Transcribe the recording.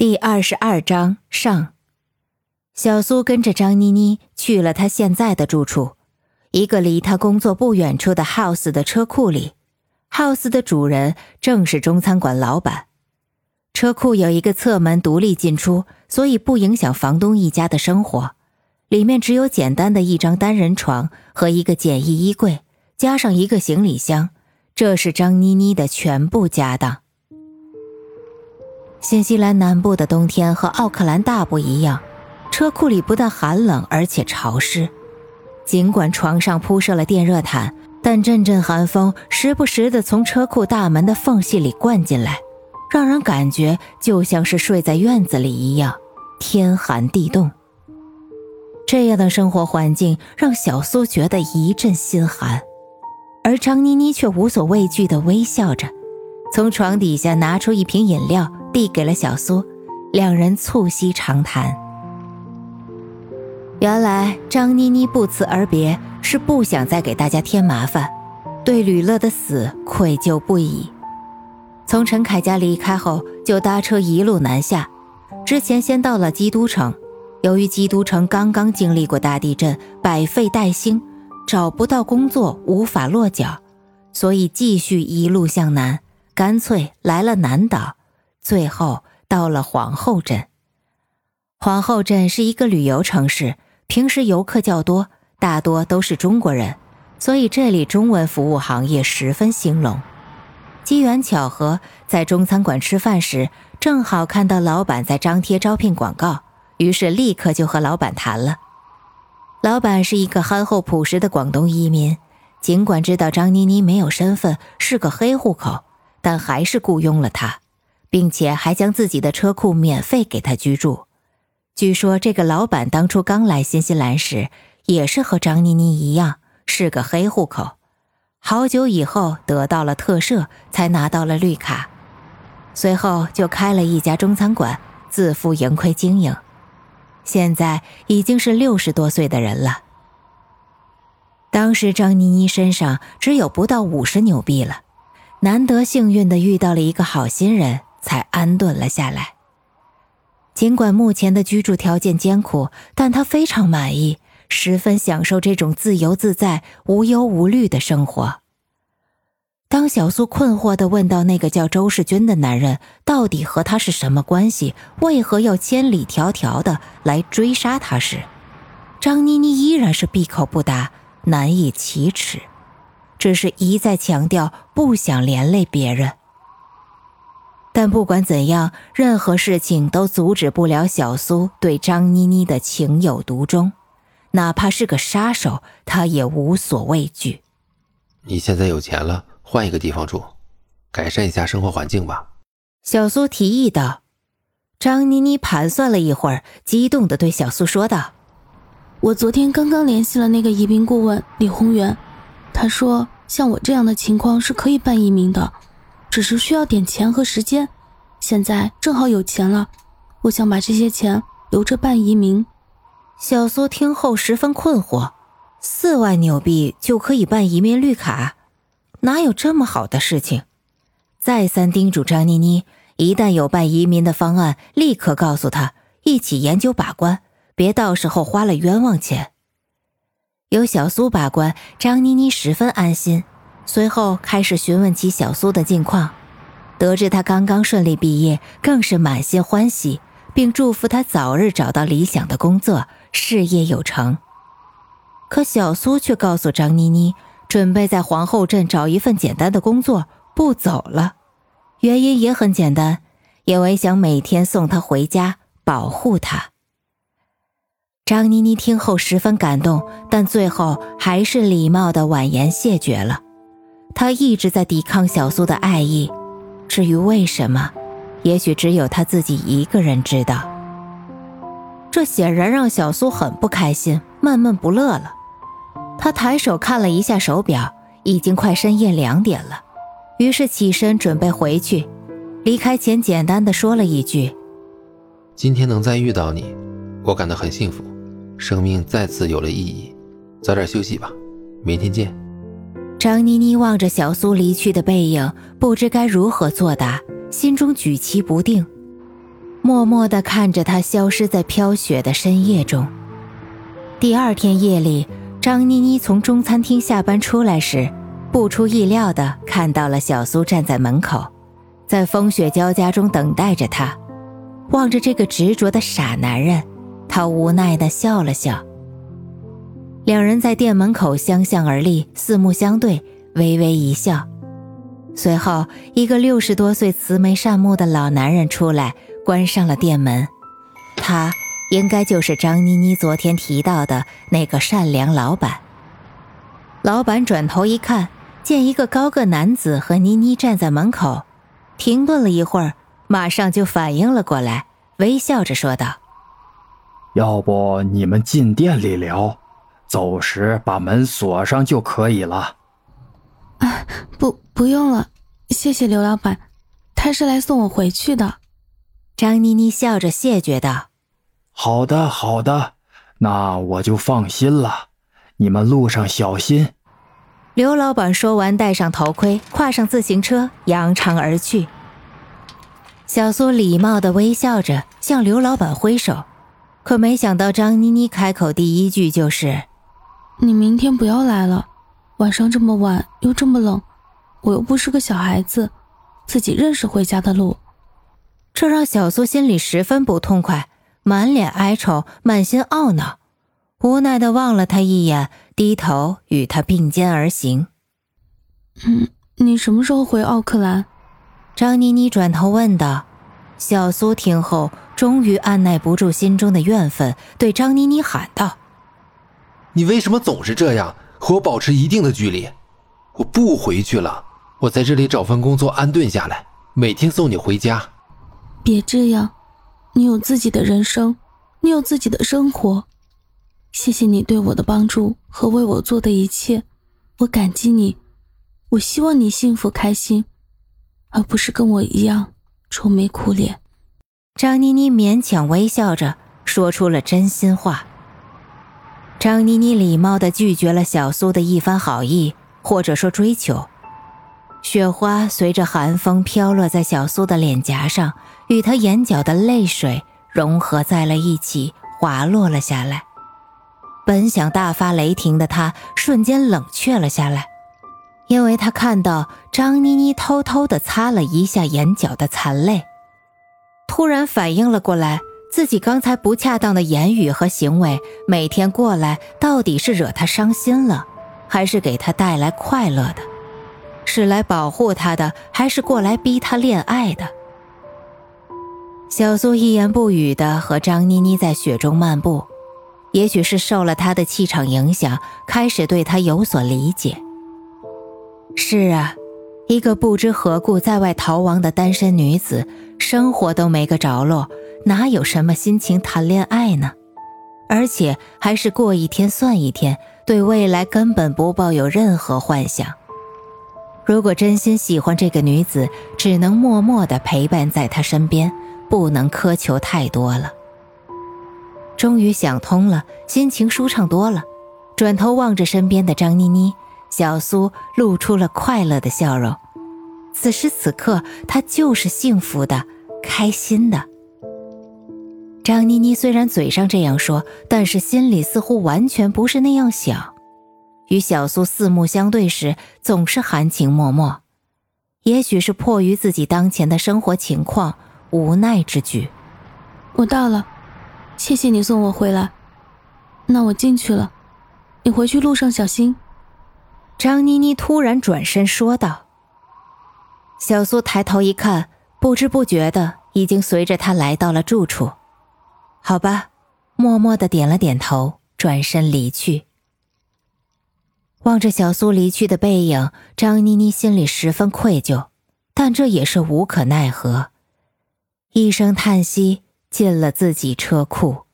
第二十二章上，小苏跟着张妮妮去了她现在的住处，一个离她工作不远处的 house 的车库里。house 的主人正是中餐馆老板。车库有一个侧门独立进出，所以不影响房东一家的生活。里面只有简单的一张单人床和一个简易衣柜，加上一个行李箱，这是张妮妮的全部家当。新西兰南部的冬天和奥克兰大不一样，车库里不但寒冷，而且潮湿。尽管床上铺设了电热毯，但阵阵寒风时不时地从车库大门的缝隙里灌进来，让人感觉就像是睡在院子里一样，天寒地冻。这样的生活环境让小苏觉得一阵心寒，而张妮妮却无所畏惧地微笑着，从床底下拿出一瓶饮料。递给了小苏，两人促膝长谈。原来张妮妮不辞而别是不想再给大家添麻烦，对吕乐的死愧疚不已。从陈凯家离开后，就搭车一路南下，之前先到了基督城。由于基督城刚刚经历过大地震，百废待兴，找不到工作，无法落脚，所以继续一路向南，干脆来了南岛。最后到了皇后镇。皇后镇是一个旅游城市，平时游客较多，大多都是中国人，所以这里中文服务行业十分兴隆。机缘巧合，在中餐馆吃饭时，正好看到老板在张贴招聘广告，于是立刻就和老板谈了。老板是一个憨厚朴实的广东移民，尽管知道张妮妮没有身份，是个黑户口，但还是雇佣了她。并且还将自己的车库免费给他居住。据说这个老板当初刚来新西兰时，也是和张妮妮一样是个黑户口，好久以后得到了特赦，才拿到了绿卡。随后就开了一家中餐馆，自负盈亏经营。现在已经是六十多岁的人了。当时张妮妮身上只有不到五十纽币了，难得幸运的遇到了一个好心人。才安顿了下来。尽管目前的居住条件艰苦，但他非常满意，十分享受这种自由自在、无忧无虑的生活。当小苏困惑地问到那个叫周世军的男人到底和他是什么关系，为何要千里迢迢的来追杀他时，张妮妮依然是闭口不答，难以启齿，只是一再强调不想连累别人。但不管怎样，任何事情都阻止不了小苏对张妮妮的情有独钟，哪怕是个杀手，他也无所畏惧。你现在有钱了，换一个地方住，改善一下生活环境吧。小苏提议道。张妮妮盘算了一会儿，激动地对小苏说道：“我昨天刚刚联系了那个移民顾问李宏源，他说像我这样的情况是可以办移民的。”只是需要点钱和时间，现在正好有钱了，我想把这些钱留着办移民。小苏听后十分困惑：四万纽币就可以办移民绿卡？哪有这么好的事情？再三叮嘱张妮妮，一旦有办移民的方案，立刻告诉他，一起研究把关，别到时候花了冤枉钱。有小苏把关，张妮妮十分安心。随后开始询问起小苏的近况，得知他刚刚顺利毕业，更是满心欢喜，并祝福他早日找到理想的工作，事业有成。可小苏却告诉张妮妮，准备在皇后镇找一份简单的工作，不走了。原因也很简单，因为想每天送她回家，保护她。张妮妮听后十分感动，但最后还是礼貌的婉言谢绝了。他一直在抵抗小苏的爱意，至于为什么，也许只有他自己一个人知道。这显然让小苏很不开心，闷闷不乐了。他抬手看了一下手表，已经快深夜两点了，于是起身准备回去。离开前，简单的说了一句：“今天能再遇到你，我感到很幸福，生命再次有了意义。早点休息吧，明天见。”张妮妮望着小苏离去的背影，不知该如何作答，心中举棋不定。默默地看着他消失在飘雪的深夜中。第二天夜里，张妮妮从中餐厅下班出来时，不出意料地看到了小苏站在门口，在风雪交加中等待着他。望着这个执着的傻男人，他无奈地笑了笑。两人在店门口相向而立，四目相对，微微一笑。随后，一个六十多岁、慈眉善目的老男人出来，关上了店门。他应该就是张妮妮昨天提到的那个善良老板。老板转头一看，见一个高个男子和妮妮站在门口，停顿了一会儿，马上就反应了过来，微笑着说道：“要不你们进店里聊，走时把门锁上就可以了。”啊，不，不用了，谢谢刘老板，他是来送我回去的。张妮妮笑着谢绝道：“好的，好的，那我就放心了。你们路上小心。”刘老板说完，戴上头盔，跨上自行车，扬长而去。小苏礼貌的微笑着向刘老板挥手，可没想到张妮妮开口第一句就是：“你明天不要来了。”晚上这么晚又这么冷，我又不是个小孩子，自己认识回家的路，这让小苏心里十分不痛快，满脸哀愁，满心懊恼，无奈的望了他一眼，低头与他并肩而行。嗯，你什么时候回奥克兰？张妮妮转头问道。小苏听后，终于按耐不住心中的怨愤，对张妮妮喊道：“你为什么总是这样？”和我保持一定的距离，我不回去了。我在这里找份工作安顿下来，每天送你回家。别这样，你有自己的人生，你有自己的生活。谢谢你对我的帮助和为我做的一切，我感激你。我希望你幸福开心，而不是跟我一样愁眉苦脸。张妮妮勉强微笑着说出了真心话。张妮妮礼貌地拒绝了小苏的一番好意，或者说追求。雪花随着寒风飘落在小苏的脸颊上，与她眼角的泪水融合在了一起，滑落了下来。本想大发雷霆的他，瞬间冷却了下来，因为他看到张妮妮偷偷地擦了一下眼角的残泪，突然反应了过来。自己刚才不恰当的言语和行为，每天过来到底是惹他伤心了，还是给他带来快乐的？是来保护他的，还是过来逼他恋爱的？小苏一言不语的和张妮妮在雪中漫步，也许是受了他的气场影响，开始对他有所理解。是啊，一个不知何故在外逃亡的单身女子，生活都没个着落。哪有什么心情谈恋爱呢？而且还是过一天算一天，对未来根本不抱有任何幻想。如果真心喜欢这个女子，只能默默地陪伴在她身边，不能苛求太多了。终于想通了，心情舒畅多了，转头望着身边的张妮妮，小苏露出了快乐的笑容。此时此刻，她就是幸福的，开心的。张妮妮虽然嘴上这样说，但是心里似乎完全不是那样想。与小苏四目相对时，总是含情脉脉。也许是迫于自己当前的生活情况，无奈之举。我到了，谢谢你送我回来。那我进去了，你回去路上小心。张妮妮突然转身说道。小苏抬头一看，不知不觉的已经随着他来到了住处。好吧，默默的点了点头，转身离去。望着小苏离去的背影，张妮妮心里十分愧疚，但这也是无可奈何。一声叹息，进了自己车库。